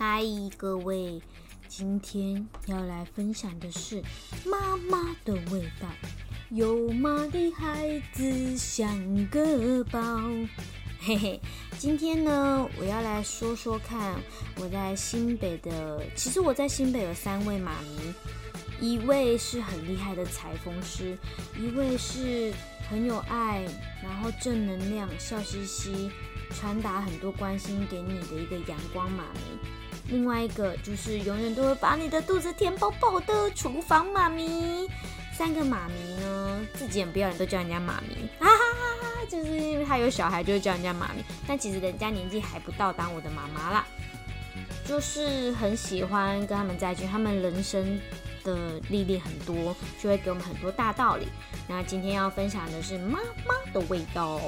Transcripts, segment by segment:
嗨，各位，今天要来分享的是妈妈的味道。有妈的孩子像个宝，嘿嘿。今天呢，我要来说说看我在新北的。其实我在新北有三位妈咪，一位是很厉害的裁缝师，一位是很有爱，然后正能量，笑嘻嘻。传达很多关心给你的一个阳光妈咪，另外一个就是永远都会把你的肚子填饱饱的厨房妈咪。三个妈咪呢，自己很不要脸，都叫人家妈咪，哈哈哈！就是因为他有小孩，就会叫人家妈咪。但其实人家年纪还不到当我的妈妈啦，就是很喜欢跟他们在一起。他们人生的历练很多，就会给我们很多大道理。那今天要分享的是妈妈的味道。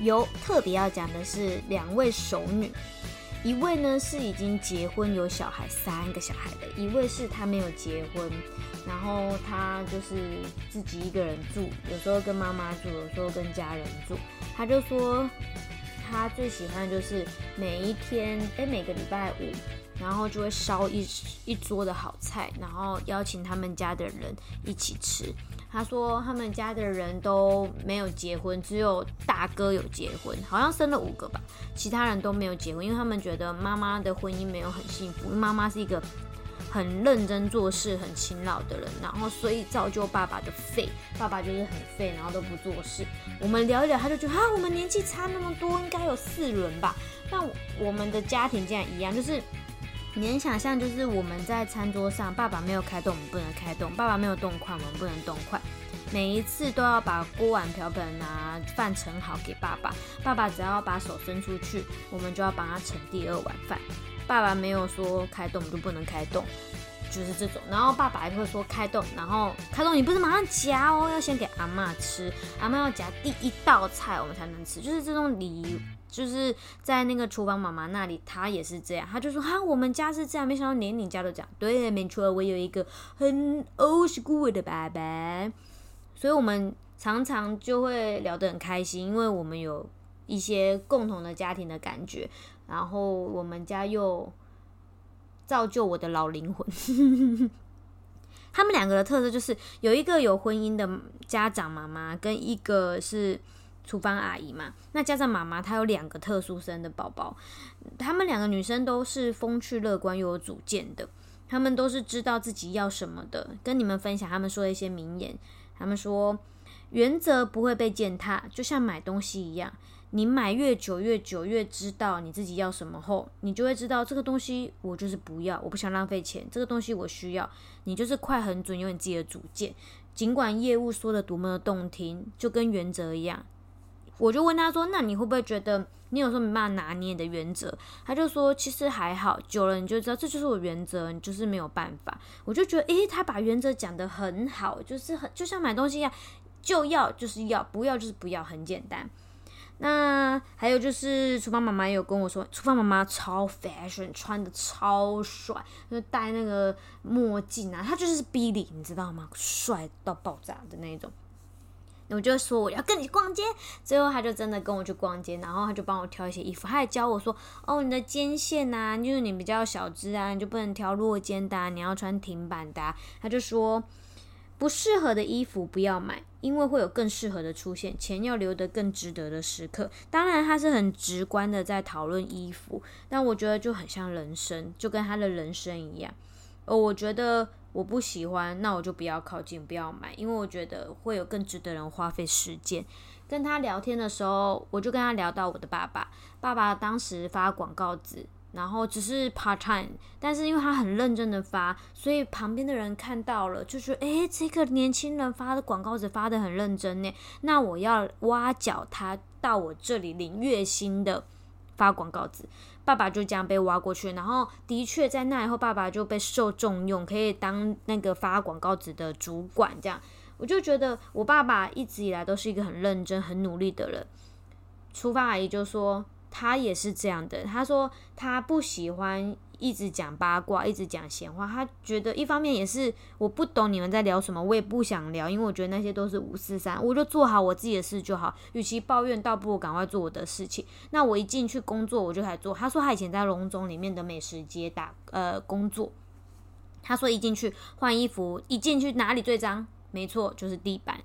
有特别要讲的是两位熟女，一位呢是已经结婚有小孩三个小孩的，一位是他没有结婚，然后他就是自己一个人住，有时候跟妈妈住，有时候跟家人住。他就说他最喜欢就是每一天，哎，每个礼拜五，然后就会烧一一桌的好菜，然后邀请他们家的人一起吃。他说他们家的人都没有结婚，只有大哥有结婚，好像生了五个吧，其他人都没有结婚，因为他们觉得妈妈的婚姻没有很幸福。妈妈是一个很认真做事、很勤劳的人，然后所以造就爸爸的废，爸爸就是很废，然后都不做事。我们聊一聊，他就觉得啊，我们年纪差那么多，应该有四轮吧？但我们的家庭竟然一样，就是。你能想象，就是我们在餐桌上，爸爸没有开动，我们不能开动；爸爸没有动筷，我们不能动筷。每一次都要把锅碗瓢盆啊饭盛好给爸爸，爸爸只要把手伸出去，我们就要帮他盛第二碗饭。爸爸没有说开动，我们就不能开动，就是这种。然后爸爸还会说开动，然后开动你不是马上夹哦，要先给阿妈吃，阿妈要夹第一道菜，我们才能吃，就是这种礼。就是在那个厨房妈妈那里，她也是这样，她就说哈，我们家是这样，没想到连你家都这样。对，没错，我有一个很 old school 的爸爸，所以我们常常就会聊得很开心，因为我们有一些共同的家庭的感觉，然后我们家又造就我的老灵魂。他们两个的特色就是有一个有婚姻的家长妈妈，跟一个是。厨房阿姨嘛，那加上妈妈，她有两个特殊生的宝宝，她们两个女生都是风趣乐观又有主见的，她们都是知道自己要什么的。跟你们分享，她们说的一些名言，她们说原则不会被践踏，就像买东西一样，你买越久越久，越知道你自己要什么后，你就会知道这个东西我就是不要，我不想浪费钱，这个东西我需要，你就是快很准，有你自己的主见，尽管业务说的多么的动听，就跟原则一样。我就问他说：“那你会不会觉得你有时候没办法拿捏的原则？”他就说：“其实还好，久了你就知道这就是我原则，你就是没有办法。”我就觉得，诶，他把原则讲得很好，就是很就像买东西一样，就要就是要，不要就是不要，很简单。那还有就是厨房妈妈有跟我说，厨房妈妈超 fashion，穿的超帅，就戴那个墨镜啊，他就是逼力你知道吗？帅到爆炸的那种。我就说我要跟你逛街，最后他就真的跟我去逛街，然后他就帮我挑一些衣服，他还教我说，哦，你的肩线呐，就是你比较小只啊，你就不能挑落肩的，你要穿挺版的。他就说不适合的衣服不要买，因为会有更适合的出现，钱要留得更值得的时刻。当然他是很直观的在讨论衣服，但我觉得就很像人生，就跟他的人生一样。哦，我觉得。我不喜欢，那我就不要靠近，不要买，因为我觉得会有更值得人花费时间。跟他聊天的时候，我就跟他聊到我的爸爸。爸爸当时发广告纸，然后只是 part time，但是因为他很认真的发，所以旁边的人看到了，就说：“诶，这个年轻人发的广告纸发的很认真呢。”那我要挖角他到我这里领月薪的。发广告纸，爸爸就这样被挖过去，然后的确在那以后，爸爸就被受重用，可以当那个发广告纸的主管。这样，我就觉得我爸爸一直以来都是一个很认真、很努力的人。厨房阿姨就说：“他也是这样的。他说他不喜欢一直讲八卦，一直讲闲话。他觉得一方面也是我不懂你们在聊什么，我也不想聊，因为我觉得那些都是五四三，我就做好我自己的事就好。与其抱怨，倒不如赶快做我的事情。那我一进去工作，我就开始做。他说他以前在龙总里面的美食街打呃工作。他说一进去换衣服，一进去哪里最脏？没错，就是地板。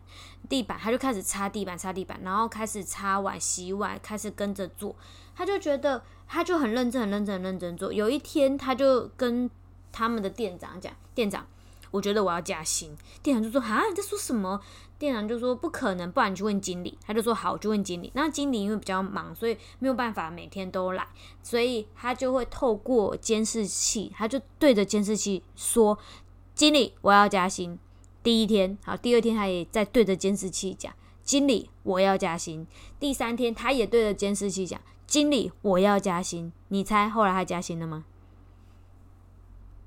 地板，他就开始擦地板，擦地板，然后开始擦碗、洗碗，开始跟着做。他就觉得，他就很认真、很认真、很认真做。有一天，他就跟他们的店长讲：“店长，我觉得我要加薪。”店长就说：“啊，你在说什么？”店长就说：“不可能，不然你去问经理。”他就说：“好，我就问经理。”那经理因为比较忙，所以没有办法每天都来，所以他就会透过监视器，他就对着监视器说：“经理，我要加薪。”第一天好，第二天他也在对着监视器讲：“经理，我要加薪。”第三天他也对着监视器讲：“经理，我要加薪。”你猜后来他加薪了吗？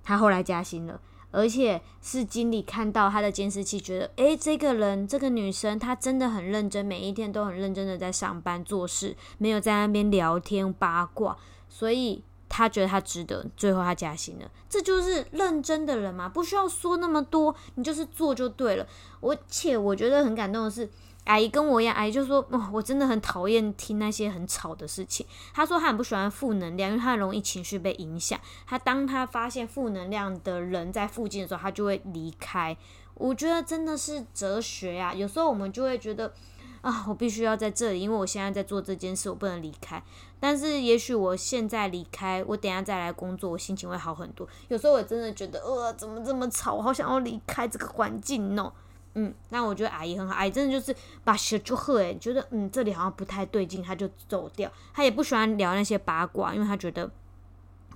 他后来加薪了，而且是经理看到他的监视器，觉得诶，这个人这个女生她真的很认真，每一天都很认真的在上班做事，没有在那边聊天八卦，所以。他觉得他值得，最后他加薪了，这就是认真的人嘛，不需要说那么多，你就是做就对了。而且我觉得很感动的是，阿姨跟我一样，阿姨就说：“哦，我真的很讨厌听那些很吵的事情。”她说她很不喜欢负能量，因为她容易情绪被影响。她当她发现负能量的人在附近的时候，她就会离开。我觉得真的是哲学呀。有时候我们就会觉得。啊，我必须要在这里，因为我现在在做这件事，我不能离开。但是也许我现在离开，我等下再来工作，我心情会好很多。有时候我真的觉得，呃，怎么这么吵，我好想要离开这个环境哦。嗯，那我觉得阿姨很好，阿姨真的就是把学就喝，诶，觉得嗯这里好像不太对劲，他就走掉。他也不喜欢聊那些八卦，因为他觉得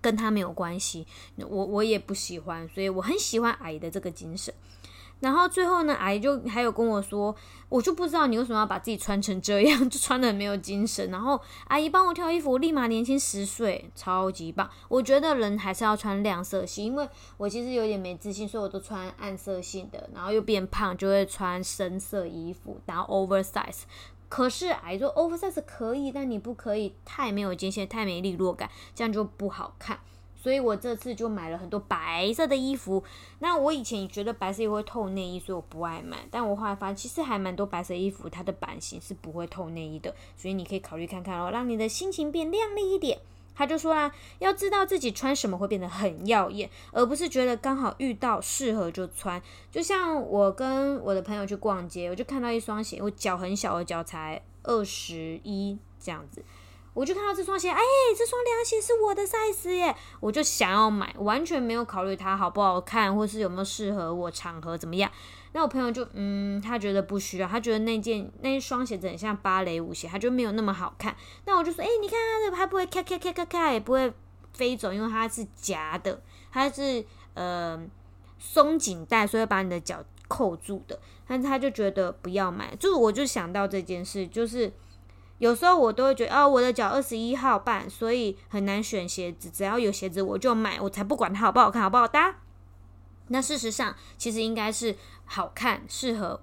跟他没有关系。我我也不喜欢，所以我很喜欢阿姨的这个精神。然后最后呢，阿姨就还有跟我说，我就不知道你为什么要把自己穿成这样，就穿的很没有精神。然后阿姨帮我挑衣服，我立马年轻十岁，超级棒。我觉得人还是要穿亮色系，因为我其实有点没自信，所以我都穿暗色系的。然后又变胖，就会穿深色衣服，然后 oversize。可是阿姨说 oversize 可以，但你不可以太没有肩线，太没利落感，这样就不好看。所以我这次就买了很多白色的衣服。那我以前觉得白色也会透内衣，所以我不爱买。但我后来发现，其实还蛮多白色衣服，它的版型是不会透内衣的。所以你可以考虑看看哦，让你的心情变亮丽一点。他就说啦，要知道自己穿什么会变得很耀眼，而不是觉得刚好遇到适合就穿。就像我跟我的朋友去逛街，我就看到一双鞋，我脚很小，我脚才二十一这样子。我就看到这双鞋，哎，这双凉鞋是我的 size 耶，我就想要买，完全没有考虑它好不好看，或是有没有适合我场合怎么样。那我朋友就，嗯，他觉得不需要，他觉得那件那一双鞋子很像芭蕾舞鞋，他就没有那么好看。那我就说，哎，你看它的，它不会咔咔咔咔咔，也不会飞走，因为它是夹的，它是呃松紧带，所以把你的脚扣住的。但是他就觉得不要买，就我就想到这件事，就是。有时候我都会觉得，哦，我的脚二十一号半，所以很难选鞋子。只要有鞋子我就买，我才不管它好不好看，好不好搭。那事实上，其实应该是好看、适合，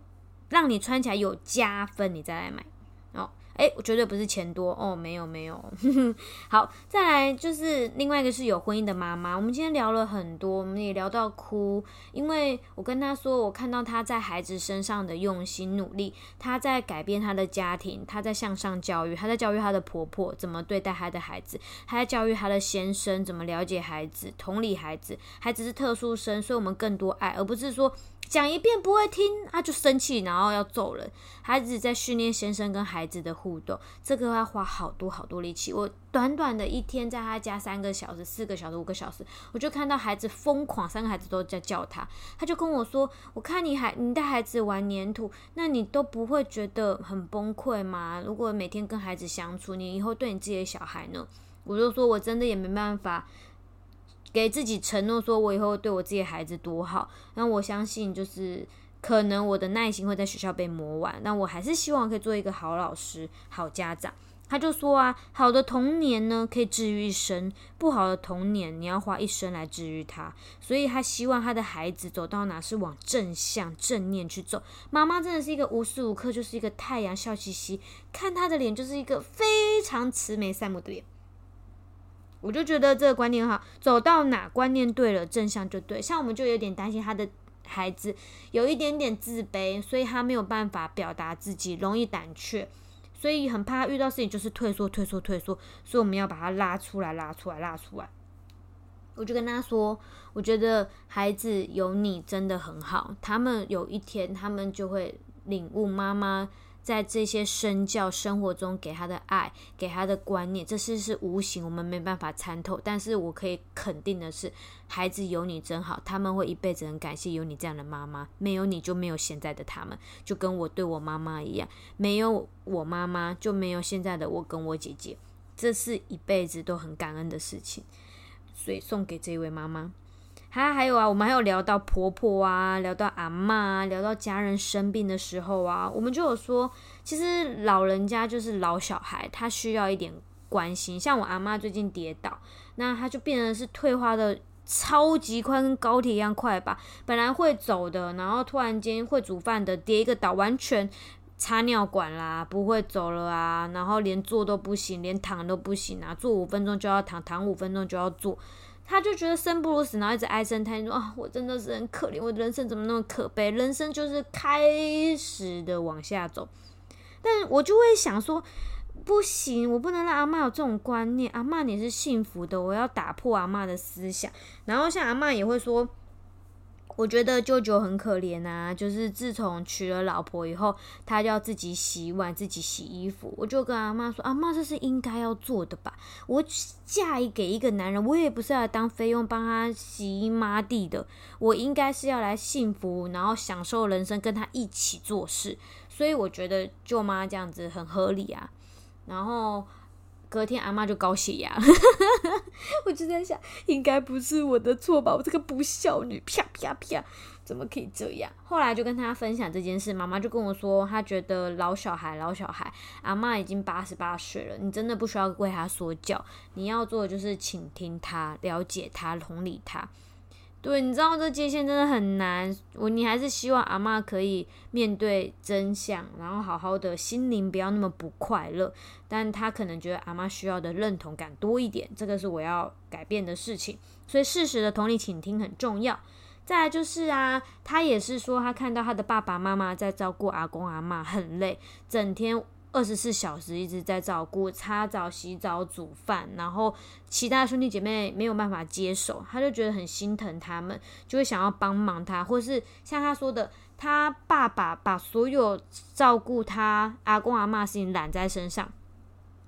让你穿起来有加分，你再来买哦。哎，我绝对不是钱多哦，没有没有。好，再来就是另外一个是有婚姻的妈妈。我们今天聊了很多，我们也聊到哭，因为我跟她说，我看到她在孩子身上的用心努力，她在改变她的家庭，她在向上教育，她在教育她的婆婆怎么对待她的孩子，她在教育她的先生怎么了解孩子、同理孩子。孩子是特殊生，所以我们更多爱，而不是说。讲一遍不会听，他就生气，然后要揍人。孩子在训练先生跟孩子的互动，这个要花好多好多力气。我短短的一天在他家三个小时、四个小时、五个小时，我就看到孩子疯狂，三个孩子都在叫他。他就跟我说：“我看你还你带孩子玩粘土，那你都不会觉得很崩溃吗？如果每天跟孩子相处，你以后对你自己的小孩呢？”我就说：“我真的也没办法。”给自己承诺，说我以后对我自己的孩子多好。那我相信，就是可能我的耐心会在学校被磨完。那我还是希望可以做一个好老师、好家长。他就说啊，好的童年呢可以治愈一生，不好的童年你要花一生来治愈他。所以他希望他的孩子走到哪是往正向、正念去走。妈妈真的是一个无时无刻就是一个太阳，笑嘻嘻，看他的脸就是一个非常慈眉善目的脸。我就觉得这个观念好，走到哪观念对了，正向就对。像我们就有点担心他的孩子有一点点自卑，所以他没有办法表达自己，容易胆怯。所以很怕遇到事情就是退缩、退缩、退缩，所以我们要把他拉出来、拉出来、拉出来。我就跟他说，我觉得孩子有你真的很好，他们有一天他们就会领悟妈妈。在这些身教生活中给他的爱，给他的观念，这是是无形，我们没办法参透。但是我可以肯定的是，孩子有你真好，他们会一辈子很感谢有你这样的妈妈。没有你就没有现在的他们，就跟我对我妈妈一样，没有我妈妈就没有现在的我跟我姐姐，这是一辈子都很感恩的事情。所以送给这位妈妈。还还有啊，我们还有聊到婆婆啊，聊到阿妈，聊到家人生病的时候啊，我们就有说，其实老人家就是老小孩，他需要一点关心。像我阿妈最近跌倒，那他就变成是退化的超级快，跟高铁一样快吧。本来会走的，然后突然间会煮饭的，跌一个倒，完全插尿管啦，不会走了啊，然后连坐都不行，连躺都不行啊，坐五分钟就要躺，躺五分钟就要坐。他就觉得生不如死，然后一直唉声叹气说：“啊，我真的是很可怜，我的人生怎么那么可悲？人生就是开始的往下走。”但我就会想说：“不行，我不能让阿妈有这种观念。阿妈你是幸福的，我要打破阿妈的思想。”然后像阿妈也会说。我觉得舅舅很可怜啊，就是自从娶了老婆以后，他就要自己洗碗、自己洗衣服。我就跟阿妈说：“阿妈，这是应该要做的吧？我嫁给一个男人，我也不是要当菲佣帮他洗衣抹地的，我应该是要来幸福，然后享受人生，跟他一起做事。所以我觉得舅妈这样子很合理啊。然后。隔天阿妈就高血压，我就在想，应该不是我的错吧？我这个不孝女，啪啪啪，怎么可以这样？后来就跟她分享这件事，妈妈就跟我说，她觉得老小孩，老小孩，阿妈已经八十八岁了，你真的不需要为她说教，你要做的就是倾听她，了解她，同理他。对，你知道这界限真的很难。我你还是希望阿妈可以面对真相，然后好好的心灵不要那么不快乐。但他可能觉得阿妈需要的认同感多一点，这个是我要改变的事情。所以适时的同理倾听很重要。再来就是啊，他也是说他看到他的爸爸妈妈在照顾阿公阿妈很累，整天。二十四小时一直在照顾擦澡、洗澡、煮饭，然后其他兄弟姐妹没有办法接手，他就觉得很心疼他们，就会想要帮忙他，或是像他说的，他爸爸把所有照顾他阿公阿妈事情揽在身上，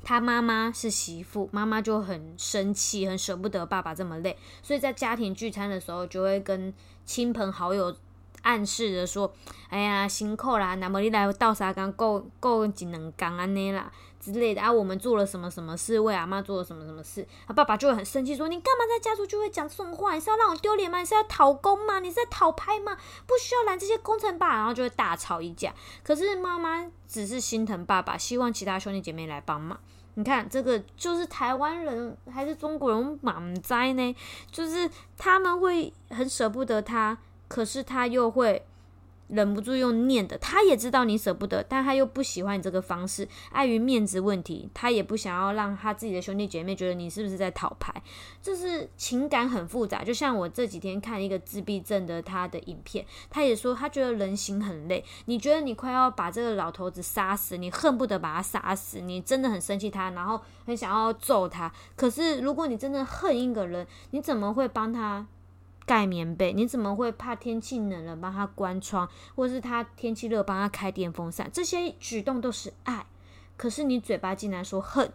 他妈妈是媳妇，妈妈就很生气，很舍不得爸爸这么累，所以在家庭聚餐的时候，就会跟亲朋好友。暗示着说：“哎呀，辛苦啦，那么你来倒沙缸够够几能缸安尼啦之类的啊？我们做了什么什么事，为阿妈做了什么什么事？他爸爸就会很生气，说：你干嘛在家族就会讲这种话？你是要让我丢脸吗？你是要讨工吗？你是在讨拍吗？不需要拦这些工程吧？然后就会大吵一架。可是妈妈只是心疼爸爸，希望其他兄弟姐妹来帮忙。你看，这个就是台湾人还是中国人满灾呢？就是他们会很舍不得他。”可是他又会忍不住用念的，他也知道你舍不得，但他又不喜欢你这个方式，碍于面子问题，他也不想要让他自己的兄弟姐妹觉得你是不是在讨牌，这是情感很复杂。就像我这几天看一个自闭症的他的影片，他也说他觉得人心很累。你觉得你快要把这个老头子杀死，你恨不得把他杀死，你真的很生气他，然后很想要揍他。可是如果你真的恨一个人，你怎么会帮他？盖棉被，你怎么会怕天气冷了帮他关窗，或是他天气热帮他开电风扇？这些举动都是爱，可是你嘴巴竟然说恨，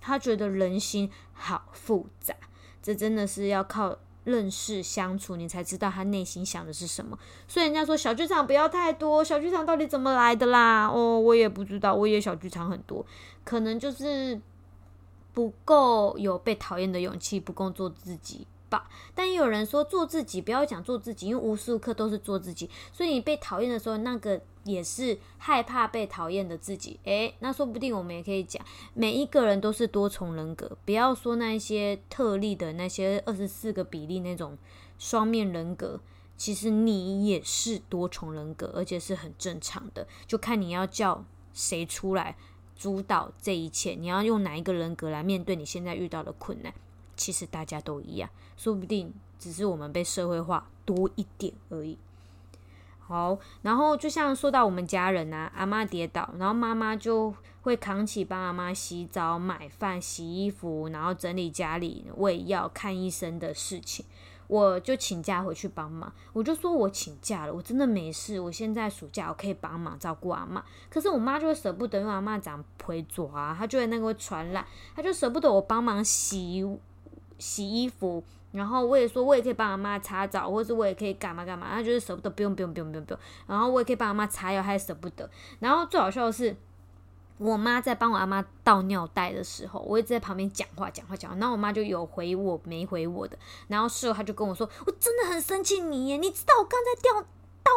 他觉得人心好复杂，这真的是要靠认识相处，你才知道他内心想的是什么。所以人家说小剧场不要太多，小剧场到底怎么来的啦？哦，我也不知道，我也小剧场很多，可能就是不够有被讨厌的勇气，不够做自己。但也有人说做自己，不要讲做自己，因为无时无刻都是做自己。所以你被讨厌的时候，那个也是害怕被讨厌的自己。诶，那说不定我们也可以讲，每一个人都是多重人格，不要说那些特例的那些二十四个比例那种双面人格。其实你也是多重人格，而且是很正常的，就看你要叫谁出来主导这一切。你要用哪一个人格来面对你现在遇到的困难？其实大家都一样，说不定只是我们被社会化多一点而已。好，然后就像说到我们家人啊，阿妈跌倒，然后妈妈就会扛起帮阿妈洗澡、买饭、洗衣服，然后整理家里、喂药、看医生的事情。我就请假回去帮忙，我就说我请假了，我真的没事，我现在暑假我可以帮忙照顾阿妈。可是我妈就会舍不得，因为阿妈长腿爪啊，她觉得那个会传染，她就舍不得我帮忙洗洗衣服。然后我也说，我也可以帮阿妈擦澡，或者我也可以干嘛干嘛，她就是舍不得，不用不用不用不用不用。然后我也可以帮阿妈擦药，她也舍不得。然后最好笑的是。我妈在帮我阿妈倒尿袋的时候，我一直在旁边讲话讲话讲话，然后我妈就有回我没回我的，然后事后她就跟我说，我真的很生气你耶，你知道我刚才掉。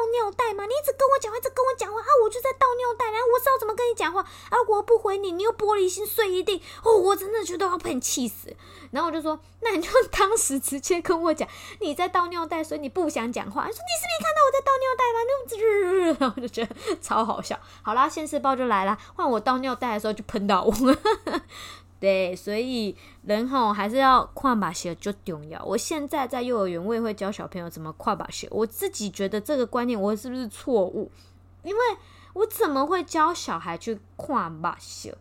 倒尿袋吗？你一直跟我讲话，一直跟我讲话啊！我就在倒尿袋，然后我知道怎么跟你讲话啊！我不回你，你又玻璃心碎一地哦！我真的觉得要被你气死。然后我就说，那你就当时直接跟我讲你在倒尿袋，所以你不想讲话。说你是没看到我在倒尿袋吗？那种，然后我就觉得超好笑。好啦，现世报就来了，换我倒尿袋的时候就喷到我。对，所以人吼还是要跨马鞋就重要。我现在在幼儿园，我也会教小朋友怎么跨马鞋。我自己觉得这个观念我是不是错误？因为我怎么会教小孩去跨马鞋？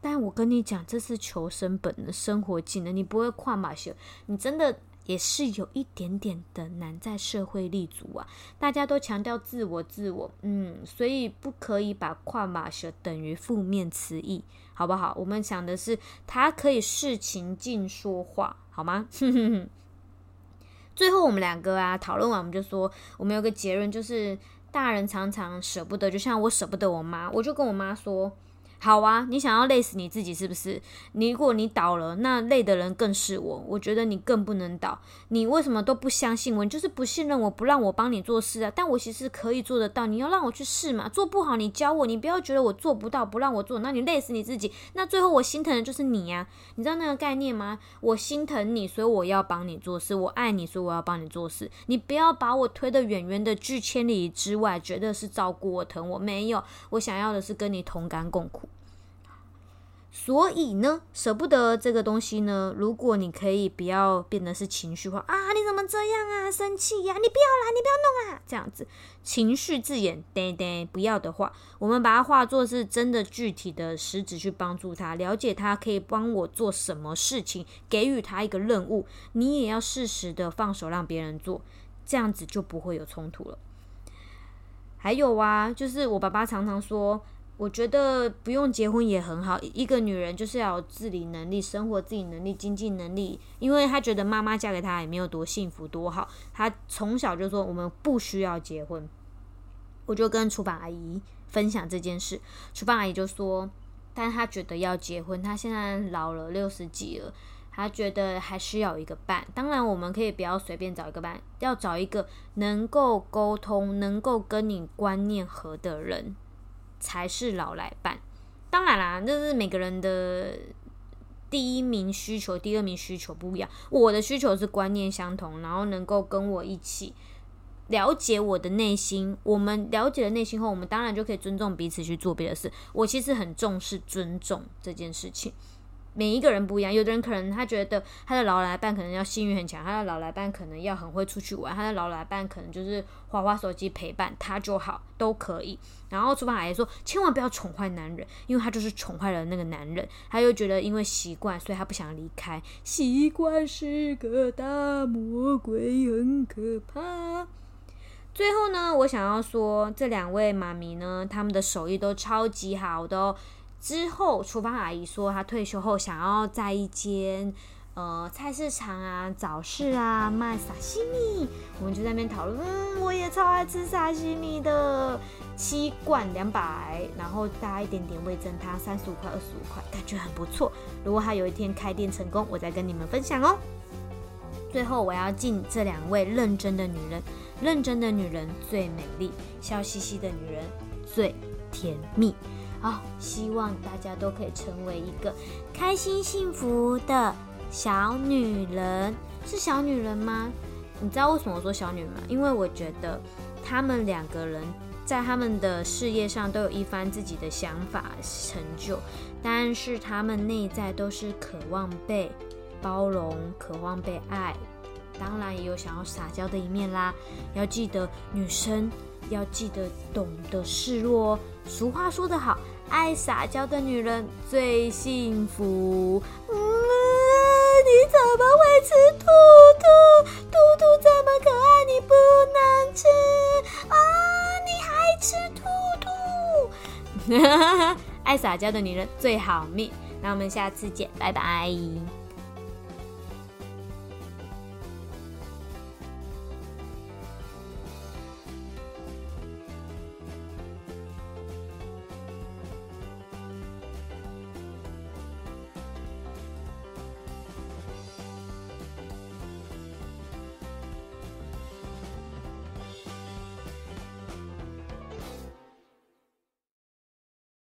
但我跟你讲，这是求生本能、生活技能。你不会跨马鞋，你真的。也是有一点点的难在社会立足啊！大家都强调自我，自我，嗯，所以不可以把跨马蛇等于负面词义，好不好？我们想的是，他可以视情境说话，好吗？最后我们两个啊讨论完，我们就说，我们有个结论，就是大人常常舍不得，就像我舍不得我妈，我就跟我妈说。好啊，你想要累死你自己是不是？你如果你倒了，那累的人更是我。我觉得你更不能倒。你为什么都不相信我？你就是不信任我，不让我帮你做事啊？但我其实可以做得到。你要让我去试嘛？做不好你教我，你不要觉得我做不到，不让我做，那你累死你自己。那最后我心疼的就是你呀，你知道那个概念吗？我心疼你，所以我要帮你做事。我爱你，所以我要帮你做事。你不要把我推得远远的，拒千里之外，觉得是照顾我、疼我。没有，我想要的是跟你同甘共苦。所以呢，舍不得这个东西呢，如果你可以不要变得是情绪化啊，你怎么这样啊，生气呀，你不要啦，你不要弄啊，这样子情绪字眼，对对，不要的话，我们把它化作是真的具体的实质去帮助他，了解他可以帮我做什么事情，给予他一个任务，你也要适时的放手让别人做，这样子就不会有冲突了。还有啊，就是我爸爸常常说。我觉得不用结婚也很好。一个女人就是要有自理能力、生活自理能力、经济能力，因为她觉得妈妈嫁给她也没有多幸福多好。她从小就说我们不需要结婚。我就跟厨房阿姨分享这件事，厨房阿姨就说，但她觉得要结婚。她现在老了，六十几了，她觉得还需要一个伴。当然，我们可以不要随便找一个伴，要找一个能够沟通、能够跟你观念合的人。才是老来伴，当然啦，这是每个人的第一名需求，第二名需求不一样。我的需求是观念相同，然后能够跟我一起了解我的内心。我们了解了内心后，我们当然就可以尊重彼此去做别的事。我其实很重视尊重这件事情。每一个人不一样，有的人可能他觉得他的老来伴可能要性欲很强，他的老来伴可能要很会出去玩，他的老来伴可能就是花花手机陪伴他就好，都可以。然后厨房阿姨说，千万不要宠坏男人，因为他就是宠坏了那个男人，他又觉得因为习惯，所以他不想离开。习惯是个大魔鬼，很可怕。最后呢，我想要说，这两位妈咪呢，他们的手艺都超级好的哦。之后，厨房阿姨说，她退休后想要在一间呃菜市场啊、早市啊卖沙西米。我们就在那边讨论，嗯，我也超爱吃沙西米的，七罐两百，然后加一点点味增汤，三十五块、二十五块，感觉很不错。如果她有一天开店成功，我再跟你们分享哦。最后，我要敬这两位认真的女人。认真的女人最美丽，笑嘻嘻的女人最甜蜜。好，希望大家都可以成为一个开心幸福的小女人。是小女人吗？你知道为什么说小女人吗？因为我觉得他们两个人在他们的事业上都有一番自己的想法成就，但是他们内在都是渴望被包容，渴望被爱。当然也有想要撒娇的一面啦，要记得女生要记得懂得示弱哦。俗话说得好，爱撒娇的女人最幸福。嗯，你怎么会吃兔兔？兔兔这么可爱，你不能吃啊！你还吃兔兔？爱撒娇的女人最好命。那我们下次见，拜拜。